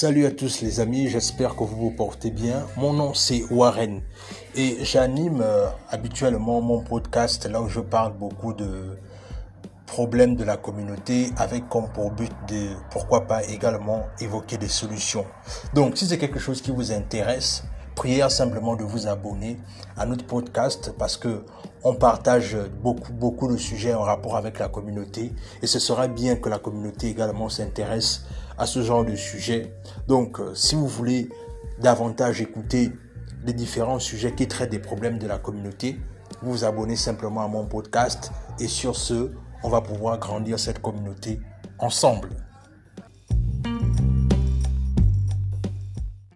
Salut à tous les amis, j'espère que vous vous portez bien. Mon nom c'est Warren et j'anime euh, habituellement mon podcast là où je parle beaucoup de problèmes de la communauté avec comme pour but de pourquoi pas également évoquer des solutions. Donc si c'est quelque chose qui vous intéresse, prière simplement de vous abonner à notre podcast parce que on partage beaucoup, beaucoup de sujets en rapport avec la communauté et ce serait bien que la communauté également s'intéresse à ce genre de sujet. Donc, euh, si vous voulez davantage écouter les différents sujets qui traitent des problèmes de la communauté, vous vous abonnez simplement à mon podcast et sur ce, on va pouvoir grandir cette communauté ensemble.